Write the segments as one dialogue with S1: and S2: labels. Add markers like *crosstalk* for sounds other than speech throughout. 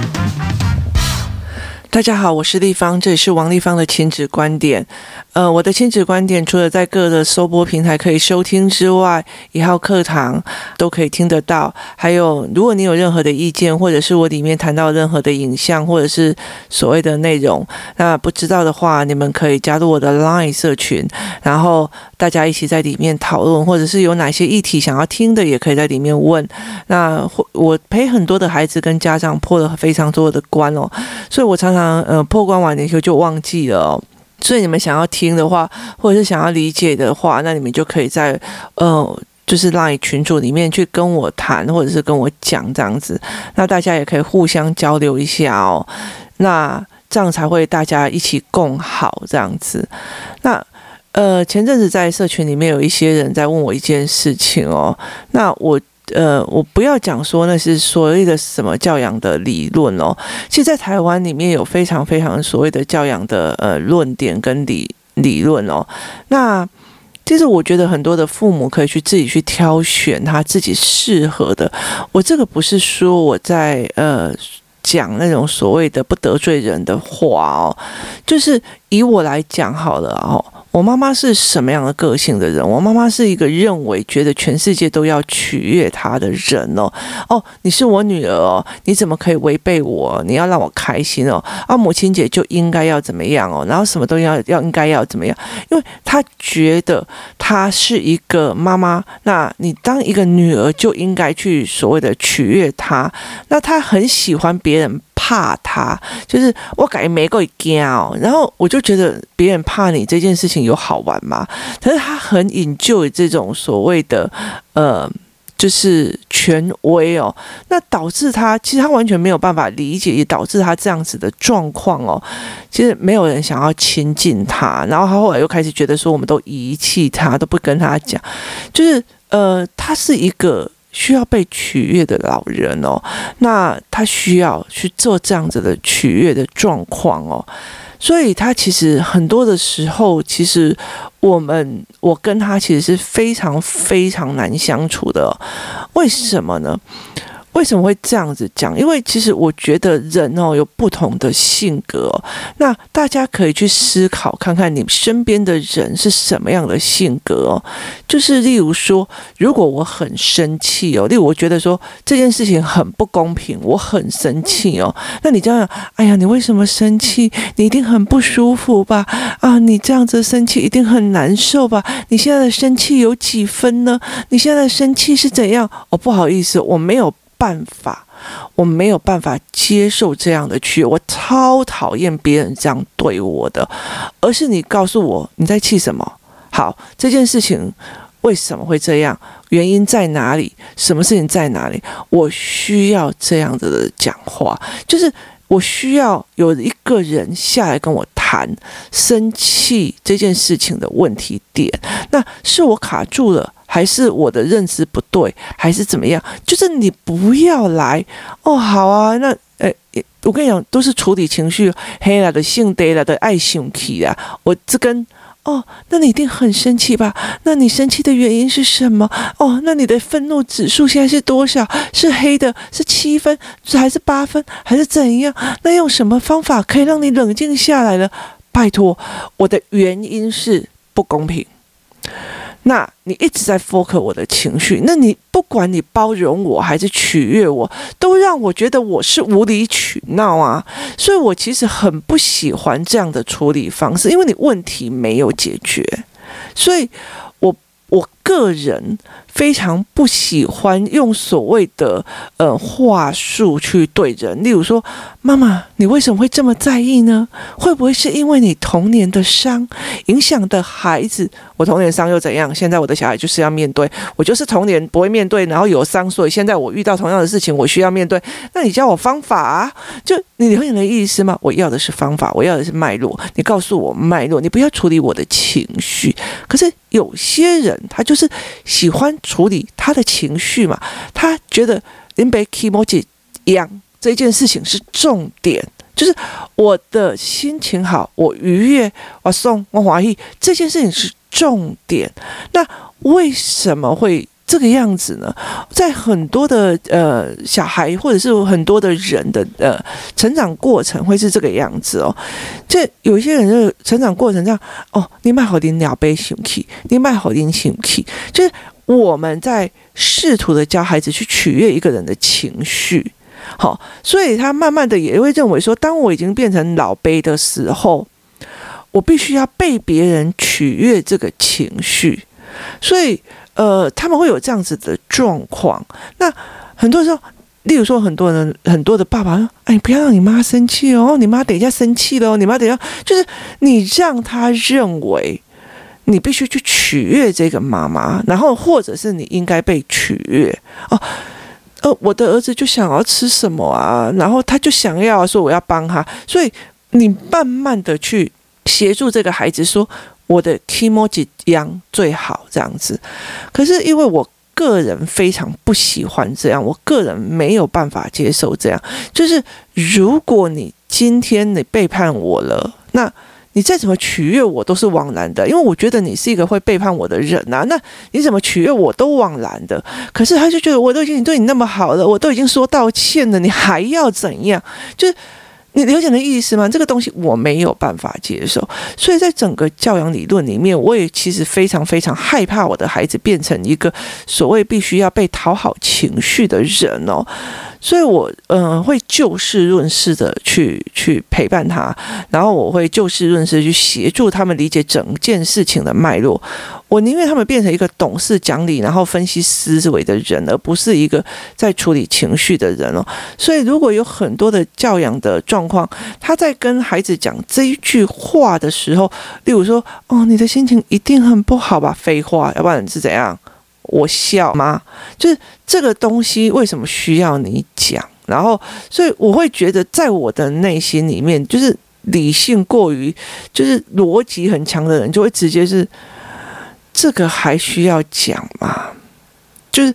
S1: Thank you. 大家好，我是丽芳，这里是王丽芳的亲子观点。呃，我的亲子观点除了在各个收播平台可以收听之外，一号课堂都可以听得到。还有，如果你有任何的意见，或者是我里面谈到任何的影像，或者是所谓的内容，那不知道的话，你们可以加入我的 Line 社群，然后大家一起在里面讨论，或者是有哪些议题想要听的，也可以在里面问。那我陪很多的孩子跟家长破了非常多的关哦，所以我常常。嗯呃，破关完了以后就忘记了哦，所以你们想要听的话，或者是想要理解的话，那你们就可以在呃，就是赖群组里面去跟我谈，或者是跟我讲这样子，那大家也可以互相交流一下哦，那这样才会大家一起共好这样子。那呃，前阵子在社群里面有一些人在问我一件事情哦，那我。呃，我不要讲说那是所谓的什么教养的理论哦。其实，在台湾里面有非常非常所谓的教养的呃论点跟理理论哦。那其实我觉得很多的父母可以去自己去挑选他自己适合的。我这个不是说我在呃讲那种所谓的不得罪人的话哦，就是以我来讲好了哦。我妈妈是什么样的个性的人？我妈妈是一个认为觉得全世界都要取悦她的人哦。哦，你是我女儿哦，你怎么可以违背我？你要让我开心哦。啊，母亲节就应该要怎么样哦？然后什么都要要应该要怎么样？因为她觉得她是一个妈妈，那你当一个女儿就应该去所谓的取悦她。那她很喜欢别人。怕他，就是我感觉没够惊哦，然后我就觉得别人怕你这件事情有好玩吗？可是他很 enjoy 这种所谓的呃，就是权威哦，那导致他其实他完全没有办法理解，也导致他这样子的状况哦。其实没有人想要亲近他，然后他后来又开始觉得说，我们都遗弃他，都不跟他讲，就是呃，他是一个。需要被取悦的老人哦，那他需要去做这样子的取悦的状况哦，所以他其实很多的时候，其实我们我跟他其实是非常非常难相处的，为什么呢？为什么会这样子讲？因为其实我觉得人哦有不同的性格，那大家可以去思考看看你身边的人是什么样的性格哦。就是例如说，如果我很生气哦，例如我觉得说这件事情很不公平，我很生气哦，那你这样，哎呀，你为什么生气？你一定很不舒服吧？啊，你这样子生气一定很难受吧？你现在的生气有几分呢？你现在的生气是怎样？哦，不好意思，我没有。办法，我没有办法接受这样的去，我超讨厌别人这样对我的。而是你告诉我你在气什么？好，这件事情为什么会这样？原因在哪里？什么事情在哪里？我需要这样子的讲话，就是我需要有一个人下来跟我谈生气这件事情的问题点。那是我卡住了。还是我的认知不对，还是怎么样？就是你不要来哦，好啊，那诶，我跟你讲，都是处理情绪，黑了的性得了的爱生气啊。我这根哦，那你一定很生气吧？那你生气的原因是什么？哦，那你的愤怒指数现在是多少？是黑的，是七分，还是八分，还是怎样？那用什么方法可以让你冷静下来呢？拜托，我的原因是不公平。那你一直在 focus 我的情绪，那你不管你包容我还是取悦我，都让我觉得我是无理取闹啊！所以我其实很不喜欢这样的处理方式，因为你问题没有解决，所以我我个人。非常不喜欢用所谓的呃话术去对人，例如说：“妈妈，你为什么会这么在意呢？会不会是因为你童年的伤影响的孩子？我童年伤又怎样？现在我的小孩就是要面对，我就是童年不会面对，然后有伤，所以现在我遇到同样的事情，我需要面对。那你教我方法啊？就你会有的意思吗？我要的是方法，我要的是脉络。你告诉我脉络，你不要处理我的情绪。可是有些人他就是喜欢。处理他的情绪嘛，他觉得林北 kimochi 一样这件事情是重点，就是我的心情好，我愉悦，我送我华裔这件事情是重点。那为什么会这个样子呢？在很多的呃小孩或者是很多的人的呃成长过程会是这个样子哦。这有一些人的成长过程这样哦，你卖好点鸟杯生气，你卖好点生气，就是我们在试图的教孩子去取悦一个人的情绪，好，所以他慢慢的也会认为说，当我已经变成老杯的时候，我必须要被别人取悦这个情绪，所以。呃，他们会有这样子的状况。那很多时候，例如说，很多人很多的爸爸说：“哎，不要让你妈生气哦，你妈等一下生气了，你妈等一下就是你让他认为你必须去取悦这个妈妈，然后或者是你应该被取悦哦。呃，我的儿子就想要吃什么啊，然后他就想要说我要帮他，所以你慢慢的去协助这个孩子说。”我的 kimoji 样最好这样子，可是因为我个人非常不喜欢这样，我个人没有办法接受这样。就是如果你今天你背叛我了，那你再怎么取悦我都是枉然的，因为我觉得你是一个会背叛我的人呐。那你怎么取悦我都枉然的。可是他就觉得我都已经对你那么好了，我都已经说道歉了，你还要怎样？就是。你了解的意思吗？这个东西我没有办法接受，所以在整个教养理论里面，我也其实非常非常害怕我的孩子变成一个所谓必须要被讨好情绪的人哦。所以我嗯、呃、会就事论事的去去陪伴他，然后我会就事论事去协助他们理解整件事情的脉络。我宁愿他们变成一个懂事、讲理，然后分析思维的人，而不是一个在处理情绪的人哦。所以，如果有很多的教养的状况，他在跟孩子讲这一句话的时候，例如说：“哦，你的心情一定很不好吧？”废话，要不然是怎样？我笑吗？就是这个东西为什么需要你讲？然后，所以我会觉得，在我的内心里面，就是理性过于，就是逻辑很强的人，就会直接是。这个还需要讲吗？就是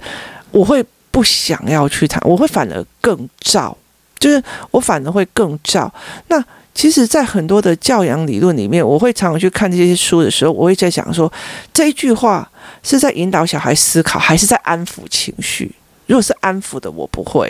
S1: 我会不想要去谈，我会反而更燥，就是我反而会更燥。那其实，在很多的教养理论里面，我会常常去看这些书的时候，我会在想说，这一句话是在引导小孩思考，还是在安抚情绪？如果是安抚的，我不会；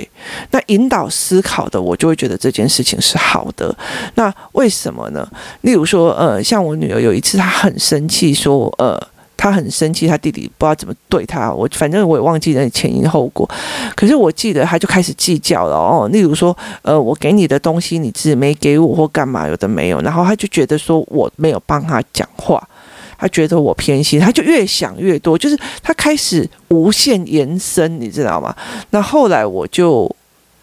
S1: 那引导思考的，我就会觉得这件事情是好的。那为什么呢？例如说，呃，像我女儿有一次，她很生气，说，呃。他很生气，他弟弟不知道怎么对他，我反正我也忘记那前因后果。可是我记得他就开始计较了哦，例如说，呃，我给你的东西你自己没给我或干嘛，有的没有，然后他就觉得说我没有帮他讲话，他觉得我偏心，他就越想越多，就是他开始无限延伸，你知道吗？那后来我就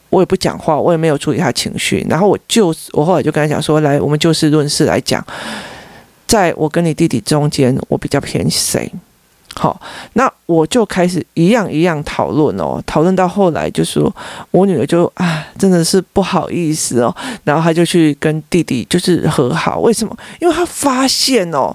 S1: 我也不讲话，我也没有处理他情绪，然后我就我后来就跟他讲说，来，我们就事论事来讲。在我跟你弟弟中间，我比较偏谁？好，那我就开始一样一样讨论哦，讨论到后来就说，我女儿就啊，真的是不好意思哦，然后她就去跟弟弟就是和好。为什么？因为她发现哦，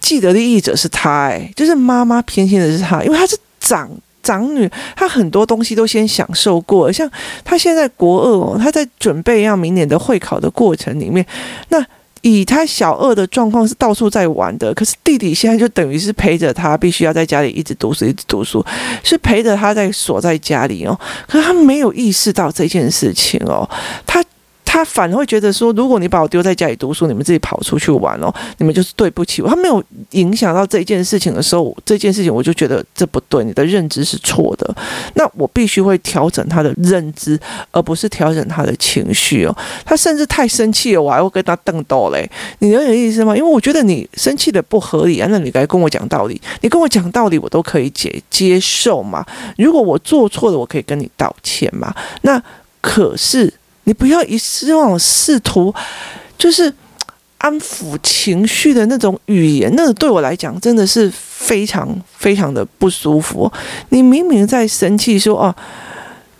S1: 既得利益者是她，哎，就是妈妈偏心的是她，因为她是长长女，她很多东西都先享受过，像她现在国二哦，她在准备要明年的会考的过程里面，那。以他小二的状况是到处在玩的，可是弟弟现在就等于是陪着他，必须要在家里一直读书，一直读书，是陪着他在锁在家里哦。可是他没有意识到这件事情哦，他。他反而会觉得说，如果你把我丢在家里读书，你们自己跑出去玩哦，你们就是对不起我。他没有影响到这一件事情的时候，这件事情我就觉得这不对，你的认知是错的。那我必须会调整他的认知，而不是调整他的情绪哦。他甚至太生气了，我还会跟他瞪斗嘞。你有点意思吗？因为我觉得你生气的不合理啊，那你该跟我讲道理。你跟我讲道理，我都可以接接受嘛。如果我做错了，我可以跟你道歉嘛。那可是。你不要一直往往试图，就是 *tsk* 安抚情绪的那种语言，那个对我来讲真的是非常非常的不舒服。你明明在生气，说哦，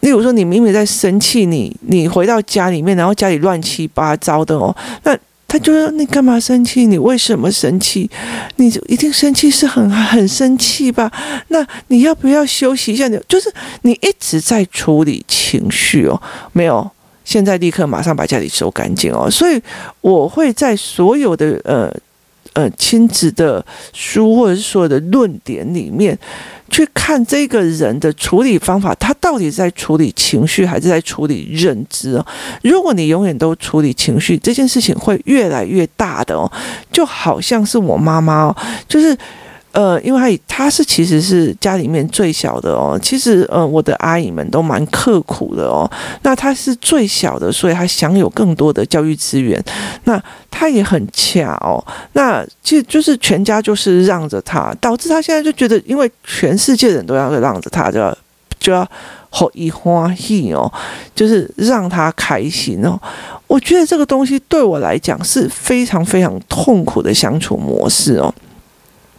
S1: 例如说你明明在生气，你你回到家里面，然后家里乱七八糟的哦，那他就说你干嘛生气？你为什么生气？你就一定生气是很很生气吧？那你要不要休息一下？你就是你一直在处理情绪哦，没有。现在立刻马上把家里收干净哦，所以我会在所有的呃呃亲子的书或者是所有的论点里面去看这个人的处理方法，他到底是在处理情绪还是在处理认知哦？如果你永远都处理情绪，这件事情会越来越大的哦，就好像是我妈妈哦，就是。呃，因为他他是其实是家里面最小的哦。其实呃，我的阿姨们都蛮刻苦的哦。那他是最小的，所以他享有更多的教育资源。那他也很恰哦。那其实就是全家就是让着他，导致他现在就觉得，因为全世界人都要让着他，就要就要好一欢喜哦，就是让他开心哦。我觉得这个东西对我来讲是非常非常痛苦的相处模式哦。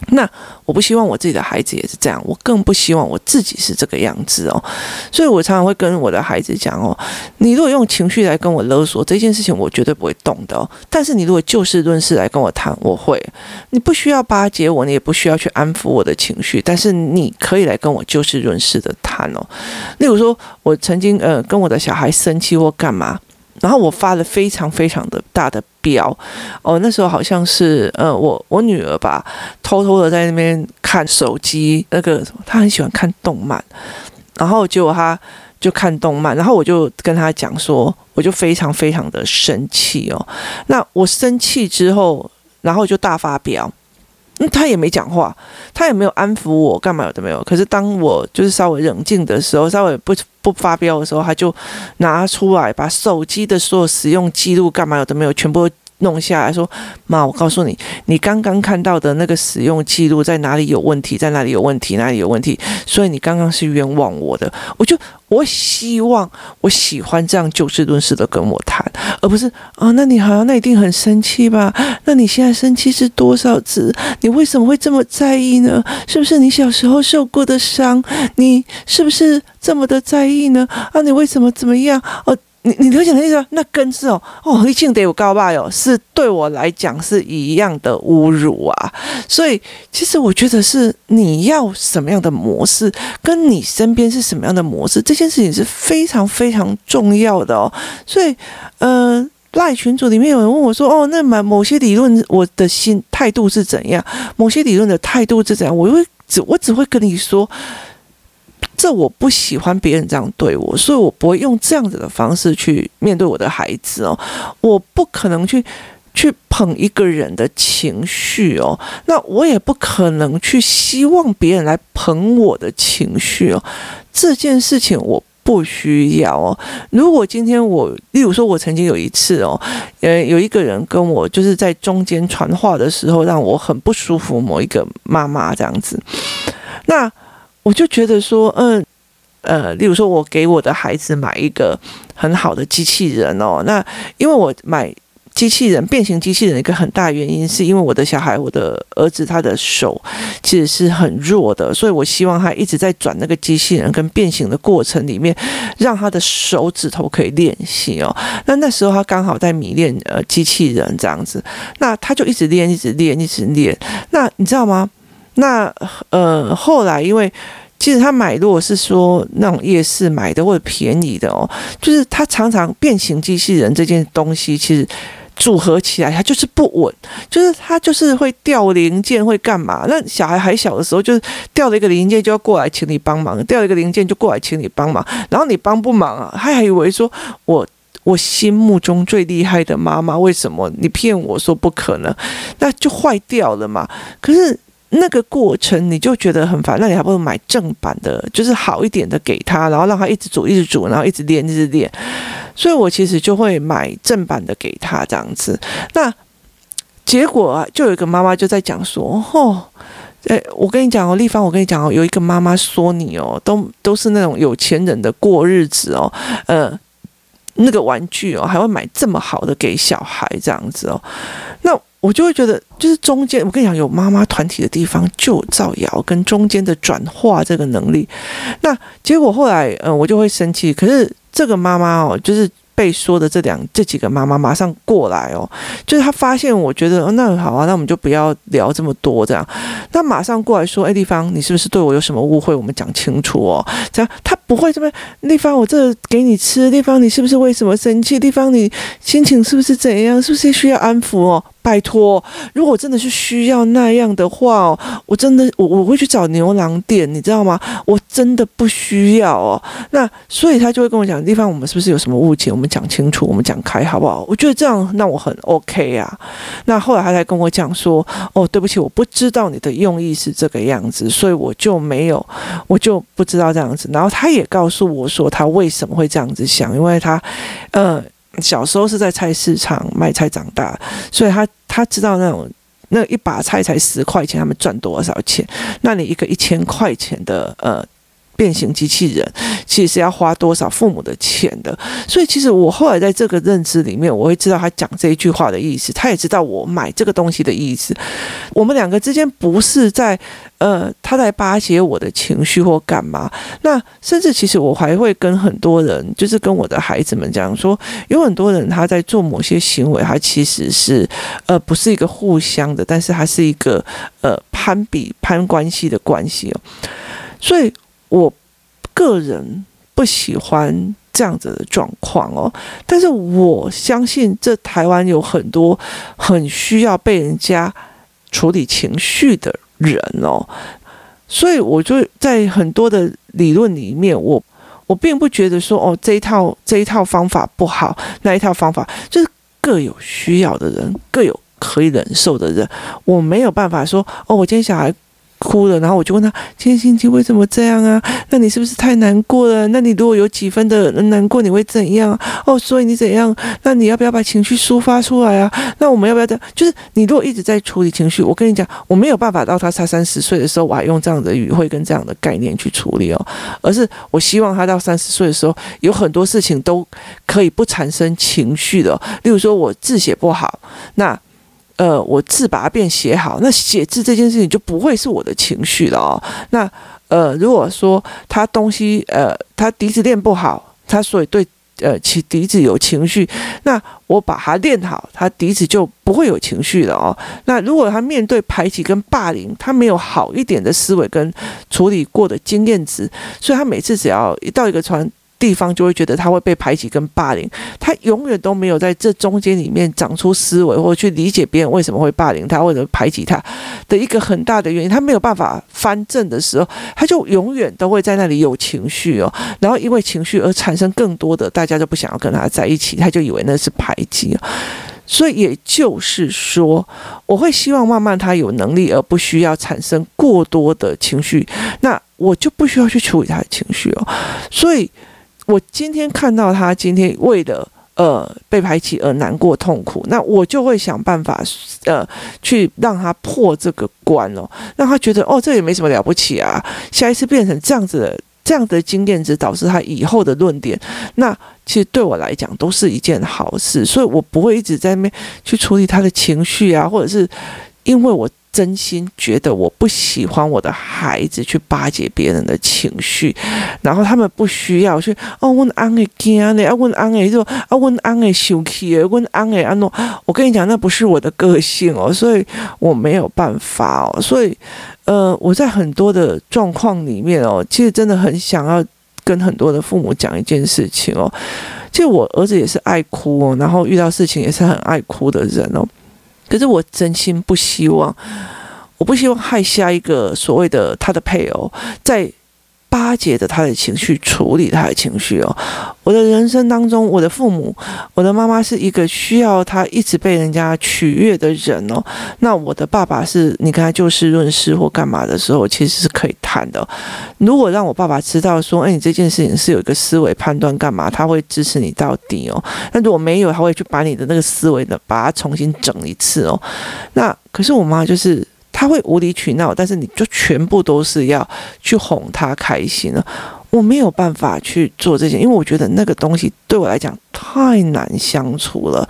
S1: 那我不希望我自己的孩子也是这样，我更不希望我自己是这个样子哦，所以我常常会跟我的孩子讲哦，你如果用情绪来跟我勒索这件事情，我绝对不会动的哦。但是你如果就事论事来跟我谈，我会。你不需要巴结我，你也不需要去安抚我的情绪，但是你可以来跟我就事论事的谈哦。例如说，我曾经呃跟我的小孩生气或干嘛。然后我发了非常非常的大的飙，哦，那时候好像是呃，我我女儿吧，偷偷的在那边看手机，那个她很喜欢看动漫，然后结果她就看动漫，然后我就跟她讲说，我就非常非常的生气哦，那我生气之后，然后就大发飙。嗯，他也没讲话，他也没有安抚我，干嘛有的没有。可是当我就是稍微冷静的时候，稍微不不发飙的时候，他就拿出来把手机的所有使用记录干嘛有的没有全部。弄下来说，妈，我告诉你，你刚刚看到的那个使用记录在哪里有问题，在哪里有问题，哪里有问题，所以你刚刚是冤枉我的。我就我希望，我喜欢这样就事论事的跟我谈，而不是啊，那你好像那一定很生气吧？那你现在生气是多少次？你为什么会这么在意呢？是不是你小时候受过的伤？你是不是这么的在意呢？啊，你为什么怎么样？哦。你你了解的意思？那跟是哦哦，一定得有高吧哟，是对我来讲是一样的侮辱啊。所以其实我觉得是你要什么样的模式，跟你身边是什么样的模式，这件事情是非常非常重要的哦。所以，呃，赖群组里面有人问我说：“哦，那么某些理论，我的心态度是怎样？某些理论的态度是怎样？”我会只我只会跟你说。这我不喜欢别人这样对我，所以我不会用这样子的方式去面对我的孩子哦。我不可能去去捧一个人的情绪哦，那我也不可能去希望别人来捧我的情绪哦。这件事情我不需要哦。如果今天我，例如说，我曾经有一次哦，呃，有一个人跟我就是在中间传话的时候，让我很不舒服。某一个妈妈这样子，那。我就觉得说，嗯，呃，例如说，我给我的孩子买一个很好的机器人哦，那因为我买机器人，变形机器人一个很大原因，是因为我的小孩，我的儿子，他的手其实是很弱的，所以我希望他一直在转那个机器人跟变形的过程里面，让他的手指头可以练习哦。那那时候他刚好在迷恋呃机器人这样子，那他就一直练，一直练，一直练。那你知道吗？那呃，后来因为其实他买，如果是说那种夜市买的或者便宜的哦，就是他常常变形机器人这件东西，其实组合起来它就是不稳，就是他就是会掉零件，会干嘛？那小孩还小的时候，就是掉了一个零件就要过来请你帮忙，掉了一个零件就过来请你帮忙，然后你帮不忙啊，他还以为说我我心目中最厉害的妈妈，为什么你骗我说不可能？那就坏掉了嘛。可是。那个过程你就觉得很烦，那你还不如买正版的，就是好一点的给他，然后让他一直煮，一直煮，然后一直练，一直练。所以我其实就会买正版的给他这样子。那结果啊，就有一个妈妈就在讲说：“哦，诶，我跟你讲哦，丽芳，我跟你讲哦，有一个妈妈说你哦，都都是那种有钱人的过日子哦，呃，那个玩具哦，还会买这么好的给小孩这样子哦，那。”我就会觉得，就是中间，我跟你讲，有妈妈团体的地方就造谣跟中间的转化这个能力。那结果后来，嗯，我就会生气。可是这个妈妈哦，就是被说的这两这几个妈妈马上过来哦，就是他发现，我觉得，哦，那好啊，那我们就不要聊这么多这样。那马上过来说，哎，丽芳，你是不是对我有什么误会？我们讲清楚哦。这样，他不会这么，丽芳，我这给你吃，丽芳，你是不是为什么生气？丽芳，你心情是不是怎样？是不是需要安抚哦？拜托，如果真的是需要那样的话，我真的我我会去找牛郎店，你知道吗？我真的不需要哦。那所以他就会跟我讲，地方我们是不是有什么误解？我们讲清楚，我们讲开好不好？我觉得这样让我很 OK 啊。那后来他才跟我讲说，哦，对不起，我不知道你的用意是这个样子，所以我就没有，我就不知道这样子。然后他也告诉我说，他为什么会这样子想，因为他，呃。小时候是在菜市场卖菜长大，所以他他知道那种那一把菜才十块钱，他们赚多少钱？那你一个一千块钱的呃。变形机器人其实是要花多少父母的钱的，所以其实我后来在这个认知里面，我会知道他讲这一句话的意思，他也知道我买这个东西的意思。我们两个之间不是在呃，他在巴结我的情绪或干嘛。那甚至其实我还会跟很多人，就是跟我的孩子们讲说，有很多人他在做某些行为，他其实是呃不是一个互相的，但是他是一个呃攀比攀关系的关系哦，所以。我个人不喜欢这样子的状况哦，但是我相信这台湾有很多很需要被人家处理情绪的人哦，所以我就在很多的理论里面，我我并不觉得说哦，这一套这一套方法不好，那一套方法就是各有需要的人，各有可以忍受的人，我没有办法说哦，我今天小孩。哭了，然后我就问他：“今天心情为什么这样啊？那你是不是太难过了？那你如果有几分的难过，你会怎样？哦，所以你怎样？那你要不要把情绪抒发出来啊？那我们要不要这样？就是你如果一直在处理情绪，我跟你讲，我没有办法到他差三十岁的时候，我还用这样的语汇跟这样的概念去处理哦，而是我希望他到三十岁的时候，有很多事情都可以不产生情绪的。例如说，我字写不好，那。呃，我字把它变写好，那写字这件事情就不会是我的情绪了哦。那呃，如果说他东西呃，他笛子练不好，他所以对呃其笛子有情绪，那我把它练好，他笛子就不会有情绪了哦。那如果他面对排挤跟霸凌，他没有好一点的思维跟处理过的经验值，所以他每次只要一到一个船。地方就会觉得他会被排挤跟霸凌，他永远都没有在这中间里面长出思维，或去理解别人为什么会霸凌他或者排挤他的一个很大的原因。他没有办法翻正的时候，他就永远都会在那里有情绪哦，然后因为情绪而产生更多的大家就不想要跟他在一起，他就以为那是排挤。所以也就是说，我会希望慢慢他有能力，而不需要产生过多的情绪，那我就不需要去处理他的情绪哦，所以。我今天看到他今天为了呃被排挤而难过痛苦，那我就会想办法呃去让他破这个关哦，让他觉得哦这也没什么了不起啊，下一次变成这样子的这样的经验值导致他以后的论点，那其实对我来讲都是一件好事，所以我不会一直在那边去处理他的情绪啊，或者是因为我。真心觉得我不喜欢我的孩子去巴结别人的情绪，然后他们不需要去哦，问安诶惊呢，啊问安诶就啊问安诶生气诶，问安诶安诺，我跟你讲，那不是我的个性哦，所以我没有办法哦，所以呃，我在很多的状况里面哦，其实真的很想要跟很多的父母讲一件事情哦，其实我儿子也是爱哭哦，然后遇到事情也是很爱哭的人哦。可是我真心不希望，我不希望害下一个所谓的他的配偶，在解着他的情绪，处理他的情绪哦。我的人生当中，我的父母，我的妈妈是一个需要他一直被人家取悦的人哦。那我的爸爸是你跟他就事论事或干嘛的时候，其实是可以谈的。如果让我爸爸知道说，哎，你这件事情是有一个思维判断干嘛，他会支持你到底哦。那如果没有，他会去把你的那个思维的把它重新整一次哦。那可是我妈就是。他会无理取闹，但是你就全部都是要去哄他开心了。我没有办法去做这些，因为我觉得那个东西对我来讲太难相处了。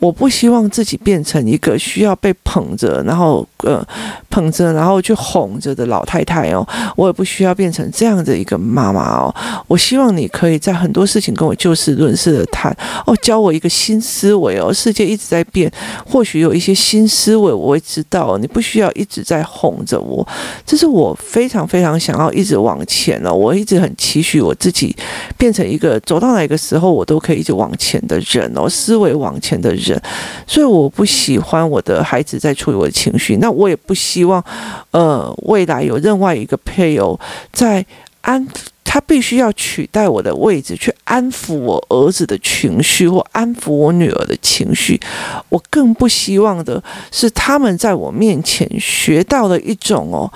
S1: 我不希望自己变成一个需要被捧着，然后呃捧着，然后去哄着的老太太哦。我也不需要变成这样的一个妈妈哦。我希望你可以在很多事情跟我就事论事的谈哦，教我一个新思维哦。世界一直在变，或许有一些新思维我会知道。你不需要一直在哄着我，这是我非常非常想要一直往前哦。我一直很期许我自己变成一个走到哪个时候我都可以一直往前的人哦，思维往前的人。所以我不喜欢我的孩子在处理我的情绪。那我也不希望，呃，未来有另外一个配偶在安，他必须要取代我的位置去安抚我儿子的情绪或安抚我女儿的情绪。我更不希望的是他们在我面前学到了一种哦，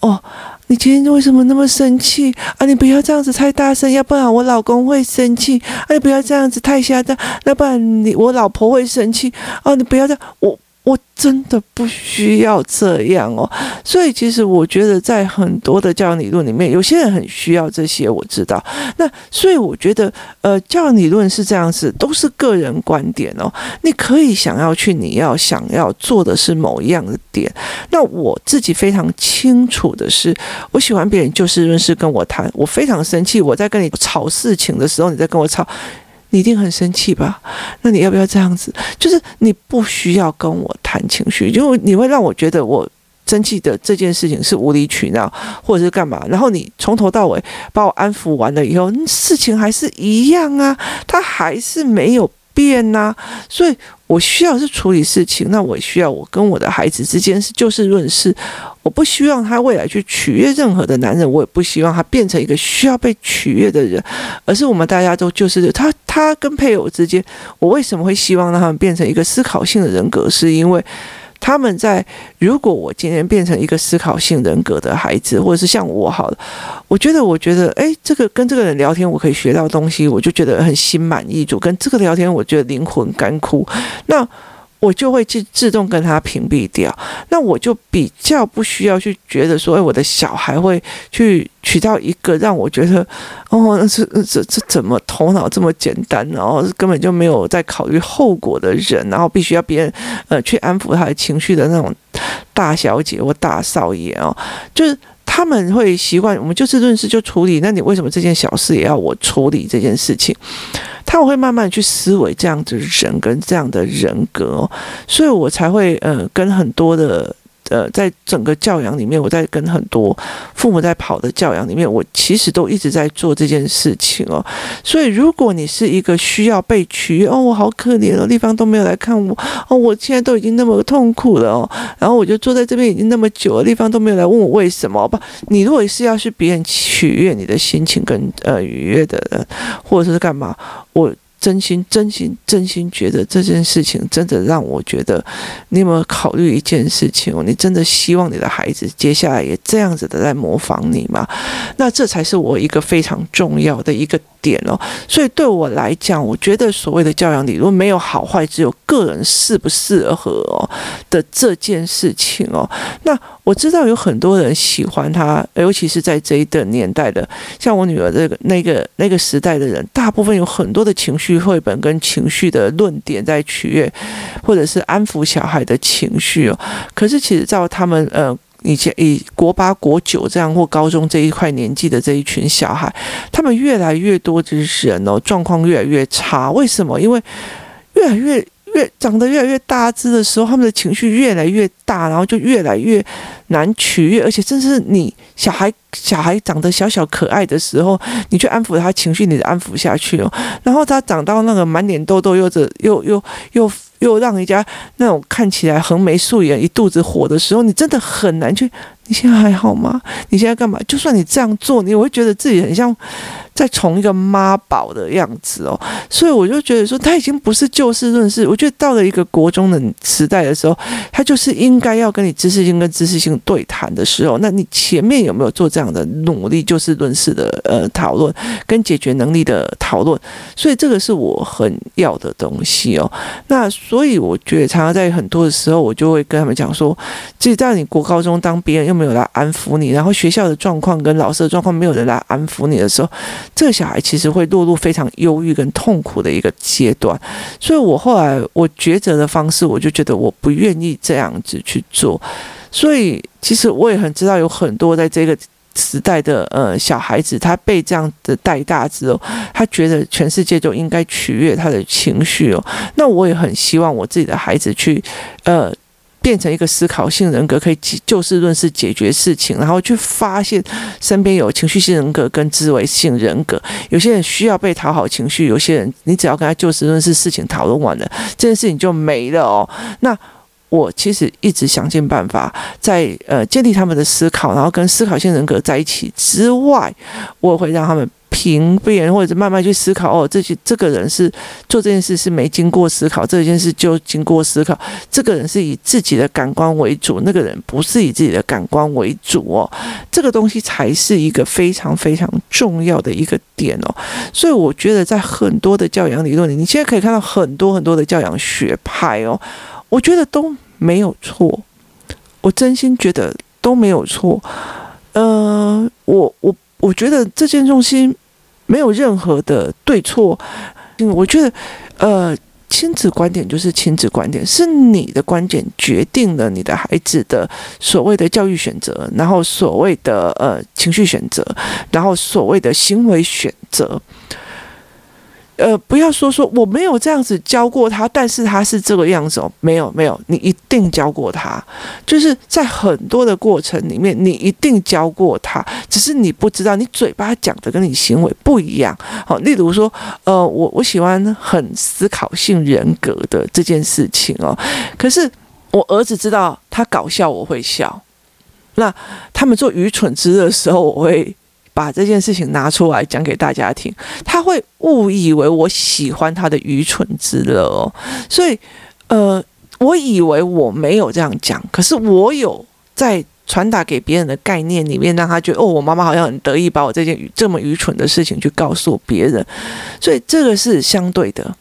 S1: 哦。你今天为什么那么生气啊？你不要这样子太大声，要不然我老公会生气。啊，你不要这样子太嚣张，要不然你我老婆会生气。啊，你不要这样，我。我真的不需要这样哦，所以其实我觉得在很多的教养理论里面，有些人很需要这些，我知道。那所以我觉得，呃，教养理论是这样子，都是个人观点哦。你可以想要去，你要想要做的是某一样的点。那我自己非常清楚的是，我喜欢别人就事论事跟我谈。我非常生气，我在跟你吵事情的时候，你在跟我吵。你一定很生气吧？那你要不要这样子？就是你不需要跟我谈情绪，因为你会让我觉得我生气的这件事情是无理取闹，或者是干嘛。然后你从头到尾把我安抚完了以后，事情还是一样啊，他还是没有变呐、所以我需要是处理事情，那我需要我跟我的孩子之间是就事论事。我不希望他未来去取悦任何的男人，我也不希望他变成一个需要被取悦的人，而是我们大家都就是他，他跟配偶之间，我为什么会希望让他们变成一个思考性的人格？是因为他们在如果我今天变成一个思考性人格的孩子，或者是像我好了，我觉得我觉得哎，这个跟这个人聊天，我可以学到东西，我就觉得很心满意足。跟这个聊天，我觉得灵魂干枯。那。我就会自自动跟他屏蔽掉，那我就比较不需要去觉得说，哎，我的小孩会去娶到一个让我觉得，哦，这这这怎么头脑这么简单，然后根本就没有在考虑后果的人，然后必须要别人呃去安抚他的情绪的那种大小姐或大少爷哦，就是他们会习惯我们就事论事就处理，那你为什么这件小事也要我处理这件事情？我会慢慢去思维这样子人跟这样的人格，所以我才会呃跟很多的。呃，在整个教养里面，我在跟很多父母在跑的教养里面，我其实都一直在做这件事情哦。所以，如果你是一个需要被取悦，哦，我好可怜哦，地方都没有来看我，哦，我现在都已经那么痛苦了哦，然后我就坐在这边已经那么久了，地方都没有来问我为什么吧？你如果是要是别人取悦你的心情跟呃愉悦的人，或者是干嘛，我。真心、真心、真心觉得这件事情真的让我觉得，你有没有考虑一件事情哦？你真的希望你的孩子接下来也这样子的在模仿你吗？那这才是我一个非常重要的一个点哦。所以对我来讲，我觉得所谓的教养理论没有好坏，只有个人适不适合哦的这件事情哦。那我知道有很多人喜欢他，尤其是在这一段年代的，像我女儿这个那个那个时代的人，大部分有很多的情绪。绘本跟情绪的论点在取悦，或者是安抚小孩的情绪哦。可是其实照他们呃以前以国八国九这样或高中这一块年纪的这一群小孩，他们越来越多就是人哦，状况越来越差。为什么？因为越来越越长得越来越大只的时候，他们的情绪越来越大，然后就越来越难取悦，而且正是你小孩。小孩长得小小可爱的时候，你去安抚他情绪，你就安抚下去哦。然后他长到那个满脸痘痘，又着又又又又让人家那种看起来横眉竖眼、一肚子火的时候，你真的很难去。你现在还好吗？你现在干嘛？就算你这样做，你也会觉得自己很像在从一个妈宝的样子哦。所以我就觉得说，他已经不是就事论事。我觉得到了一个国中的时代的时候，他就是应该要跟你知识性跟知识性对谈的时候。那你前面有没有做这样的努力，就事论事的呃讨论跟解决能力的讨论？所以这个是我很要的东西哦。那所以我觉得常常在很多的时候，我就会跟他们讲说，其实在你国高中当别人用。没有来安抚你，然后学校的状况跟老师的状况没有人来安抚你的时候，这个小孩其实会落入非常忧郁跟痛苦的一个阶段。所以我后来我抉择的方式，我就觉得我不愿意这样子去做。所以其实我也很知道，有很多在这个时代的呃小孩子，他被这样的带大之后，他觉得全世界都应该取悦他的情绪哦。那我也很希望我自己的孩子去呃。变成一个思考性人格，可以就事论事解决事情，然后去发现身边有情绪性人格跟思维性人格。有些人需要被讨好情绪，有些人你只要跟他就事论事，事情讨论完了，这件事情就没了哦。那我其实一直想尽办法，在呃建立他们的思考，然后跟思考性人格在一起之外，我会让他们。评辨或者慢慢去思考哦，这些这个人是做这件事是没经过思考，这件事就经过思考。这个人是以自己的感官为主，那个人不是以自己的感官为主哦。这个东西才是一个非常非常重要的一个点哦。所以我觉得在很多的教养理论里，你现在可以看到很多很多的教养学派哦，我觉得都没有错，我真心觉得都没有错。呃，我我。我觉得这件东西没有任何的对错，因为我觉得，呃，亲子观点就是亲子观点，是你的观点决定了你的孩子的所谓的教育选择，然后所谓的呃情绪选择，然后所谓的行为选择。呃，不要说说我没有这样子教过他，但是他是这个样子哦，没有没有，你一定教过他，就是在很多的过程里面，你一定教过他，只是你不知道，你嘴巴讲的跟你行为不一样。好，例如说，呃，我我喜欢很思考性人格的这件事情哦，可是我儿子知道他搞笑我会笑，那他们做愚蠢之的时候我会。把这件事情拿出来讲给大家听，他会误以为我喜欢他的愚蠢之乐哦，所以，呃，我以为我没有这样讲，可是我有在传达给别人的概念里面，让他觉得哦，我妈妈好像很得意，把我这件这么愚蠢的事情去告诉别人，所以这个是相对的，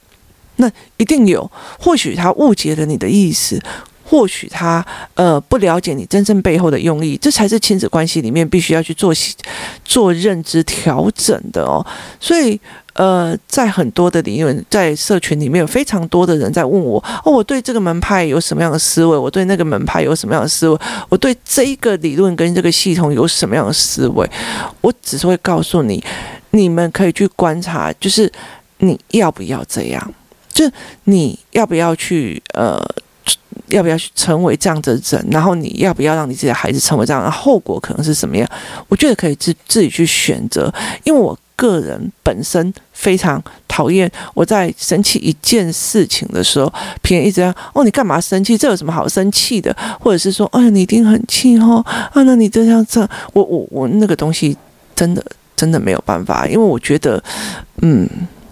S1: 那一定有，或许他误解了你的意思。或许他呃不了解你真正背后的用意，这才是亲子关系里面必须要去做做认知调整的哦。所以呃，在很多的理论，在社群里面有非常多的人在问我哦，我对这个门派有什么样的思维？我对那个门派有什么样的思维？我对这一个理论跟这个系统有什么样的思维？我只是会告诉你，你们可以去观察，就是你要不要这样？就你要不要去呃？要不要去成为这样的人？然后你要不要让你自己的孩子成为这样的？后果可能是什么样？我觉得可以自自己去选择。因为我个人本身非常讨厌我在生气一件事情的时候，别人一直哦，你干嘛生气？这有什么好生气的？或者是说，哎呀，你一定很气哦啊，那你这样这样，我我我那个东西真的真的没有办法，因为我觉得，嗯。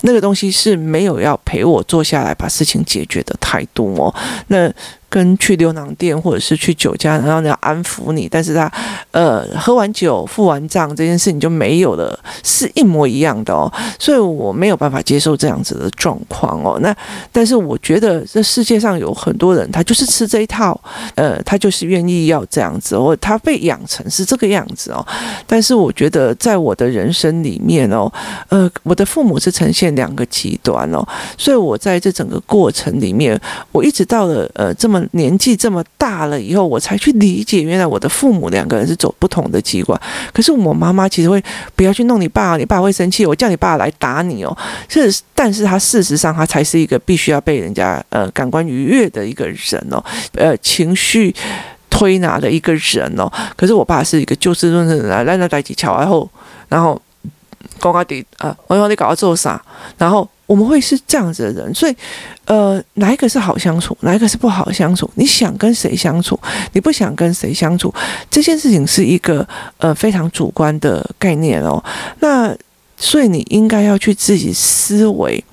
S1: 那个东西是没有要陪我坐下来把事情解决的态度哦，那。跟去牛郎店或者是去酒家，然后你要安抚你，但是他，呃，喝完酒付完账这件事情就没有了，是一模一样的哦，所以我没有办法接受这样子的状况哦。那但是我觉得这世界上有很多人，他就是吃这一套，呃，他就是愿意要这样子，或他被养成是这个样子哦。但是我觉得在我的人生里面哦，呃，我的父母是呈现两个极端哦，所以我在这整个过程里面，我一直到了呃这么。年纪这么大了以后，我才去理解，原来我的父母两个人是走不同的机关。可是我妈妈其实会不要去弄你爸，你爸会生气，我叫你爸来打你哦。是，但是他事实上他才是一个必须要被人家呃感官愉悦的一个人哦，呃情绪推拿的一个人哦。可是我爸是一个就事论事的人，来来来几桥，然后然后高高低啊，我说你搞到做啥？然后。我们会是这样子的人，所以，呃，哪一个是好相处，哪一个是不好相处？你想跟谁相处，你不想跟谁相处，这件事情是一个呃非常主观的概念哦。那所以你应该要去自己思维，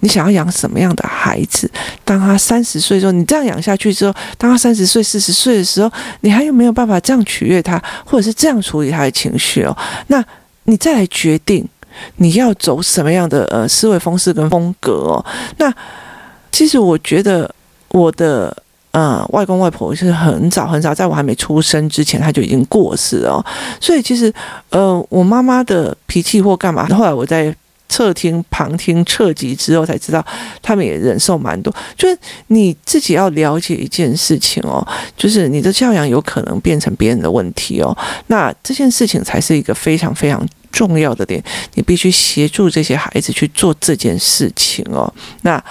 S1: 你想要养什么样的孩子？当他三十岁的时候，你这样养下去之后，当他三十岁、四十岁的时候，你还有没有办法这样取悦他，或者是这样处理他的情绪哦？那你再来决定。你要走什么样的呃思维方式跟风格哦？那其实我觉得我的呃外公外婆是很早很早，在我还没出生之前他就已经过世了哦。所以其实呃我妈妈的脾气或干嘛，后来我在侧听旁听侧击之后才知道，他们也忍受蛮多。就是你自己要了解一件事情哦，就是你的教养有可能变成别人的问题哦。那这件事情才是一个非常非常。重要的点，你必须协助这些孩子去做这件事情哦。那，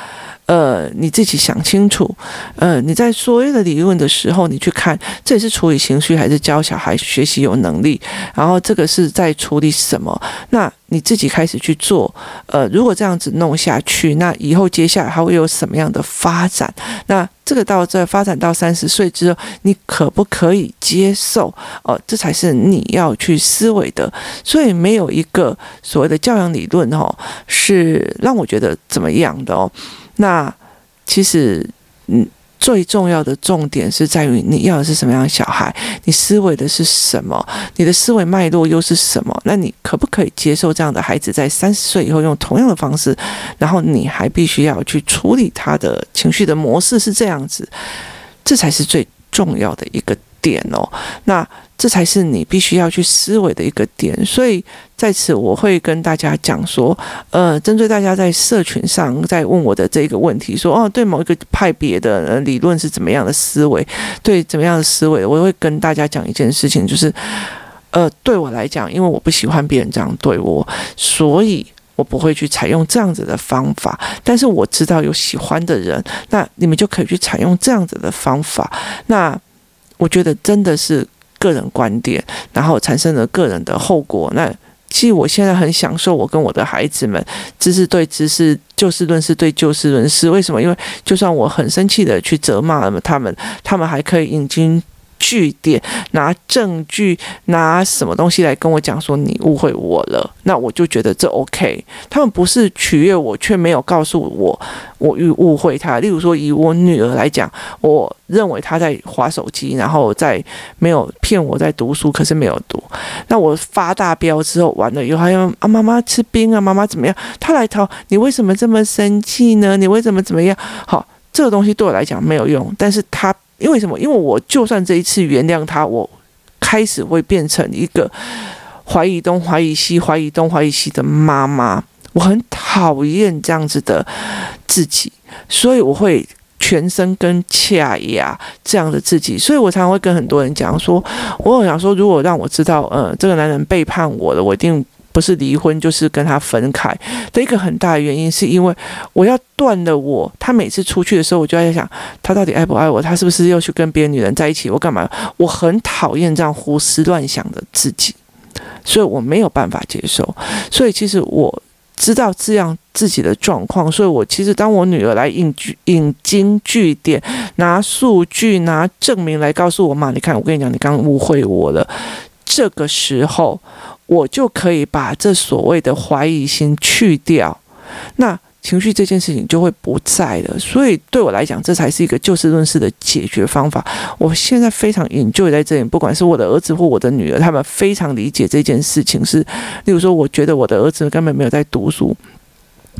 S1: 呃，你自己想清楚，呃，你在所有的理论的时候，你去看，这也是处理情绪，还是教小孩学习有能力？然后这个是在处理什么？那你自己开始去做，呃，如果这样子弄下去，那以后接下来还会有什么样的发展？那这个到这发展到三十岁之后，你可不可以接受？哦、呃，这才是你要去思维的。所以没有一个所谓的教养理论哦，是让我觉得怎么样的哦。那其实，嗯，最重要的重点是在于你要的是什么样的小孩，你思维的是什么，你的思维脉络又是什么？那你可不可以接受这样的孩子在三十岁以后用同样的方式？然后你还必须要去处理他的情绪的模式是这样子，这才是最重要的一个点哦。那。这才是你必须要去思维的一个点，所以在此我会跟大家讲说，呃，针对大家在社群上在问我的这个问题，说哦，对某一个派别的理论是怎么样的思维，对怎么样的思维，我会跟大家讲一件事情，就是，呃，对我来讲，因为我不喜欢别人这样对我，所以我不会去采用这样子的方法，但是我知道有喜欢的人，那你们就可以去采用这样子的方法，那我觉得真的是。个人观点，然后产生了个人的后果。那其实我现在很享受我跟我的孩子们，知识对知识，就事论事对就事论事。为什么？因为就算我很生气的去责骂他们，他们还可以引经据点，拿证据，拿什么东西来跟我讲说你误会我了，那我就觉得这 OK。他们不是取悦我，却没有告诉我我误误会他。例如说，以我女儿来讲，我认为她在划手机，然后在没有骗我在读书，可是没有读。那我发大飙之后，完了以后还要啊妈妈吃冰啊，妈妈怎么样？她来讨你为什么这么生气呢？你为什么怎么样？好，这个东西对我来讲没有用，但是他。因为什么？因为我就算这一次原谅他，我开始会变成一个怀疑东、怀疑西、怀疑东、怀疑西的妈妈。我很讨厌这样子的自己，所以我会全身跟恰呀这样的自己。所以我常常会跟很多人讲说，我有想说，如果让我知道，呃，这个男人背叛我了，我一定。不是离婚就是跟他分开的一个很大的原因，是因为我要断了我。他每次出去的时候，我就在想，他到底爱不爱我？他是不是又去跟别的女人在一起？我干嘛？我很讨厌这样胡思乱想的自己，所以我没有办法接受。所以其实我知道这样自己的状况，所以我其实当我女儿来引据引经据典，拿数据拿证明来告诉我妈，你看，我跟你讲，你刚刚误会我了。这个时候。我就可以把这所谓的怀疑心去掉，那情绪这件事情就会不在了。所以对我来讲，这才是一个就事论事的解决方法。我现在非常研究在这里，不管是我的儿子或我的女儿，他们非常理解这件事情。是，例如说，我觉得我的儿子根本没有在读书。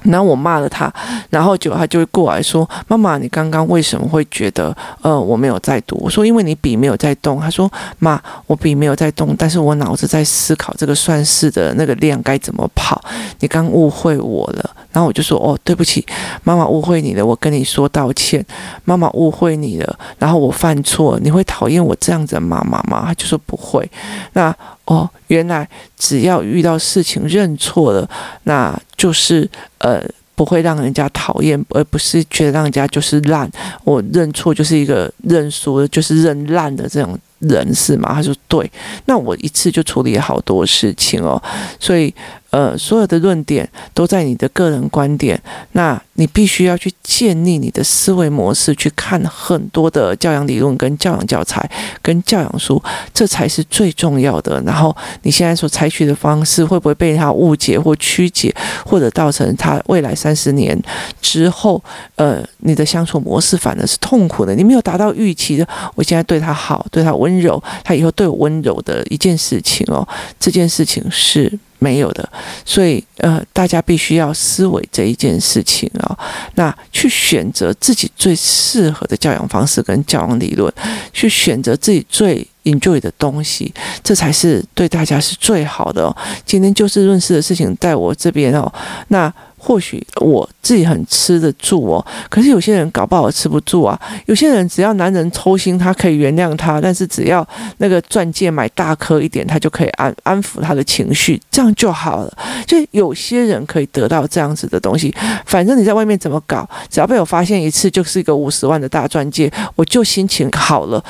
S1: 然后我骂了他，然后就他就会过来说：“妈妈，你刚刚为什么会觉得呃我没有在读？”我说：“因为你笔没有在动。”他说：“妈，我笔没有在动，但是我脑子在思考这个算式的那个量该怎么跑。你刚误会我了。”然后我就说：“哦，对不起，妈妈误会你了，我跟你说道歉。妈妈误会你了，然后我犯错，你会讨厌我这样子的妈妈吗？”他就说：“不会。”那哦，原来只要遇到事情认错了，那就是呃不会让人家讨厌，而不是觉得让人家就是烂。我认错就是一个认输，就是认烂的这种人是吗？他说对，那我一次就处理好多事情哦，所以。呃，所有的论点都在你的个人观点，那你必须要去建立你的思维模式，去看很多的教养理论、跟教养教材、跟教养书，这才是最重要的。然后你现在所采取的方式会不会被他误解或曲解，或者造成他未来三十年之后，呃，你的相处模式反而是痛苦的，你没有达到预期的。我现在对他好，对他温柔，他以后对我温柔的一件事情哦，这件事情是。没有的，所以呃，大家必须要思维这一件事情啊、哦，那去选择自己最适合的教养方式跟教养理论，去选择自己最 enjoy 的东西，这才是对大家是最好的、哦。今天就事论事的事情在我这边哦，那。或许我自己很吃得住哦，可是有些人搞不好吃不住啊。有些人只要男人抽心，他可以原谅他，但是只要那个钻戒买大颗一点，他就可以安安抚他的情绪，这样就好了。就有些人可以得到这样子的东西，反正你在外面怎么搞，只要被我发现一次，就是一个五十万的大钻戒，我就心情好了。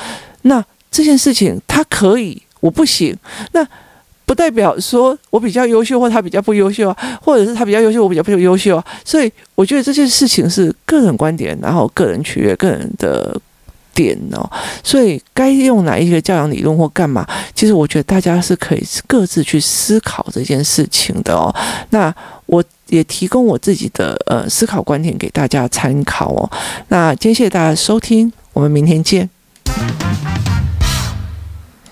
S1: 那这件事情他可以，我不行。那。不代表说我比较优秀，或他比较不优秀啊，或者是他比较优秀，我比较不优秀啊。所以我觉得这件事情是个人观点，然后个人取悦个人的点哦。所以该用哪一个教养理论或干嘛，其实我觉得大家是可以各自去思考这件事情的哦。那我也提供我自己的呃思考观点给大家参考哦。那今天谢谢大家收听，我们明天见。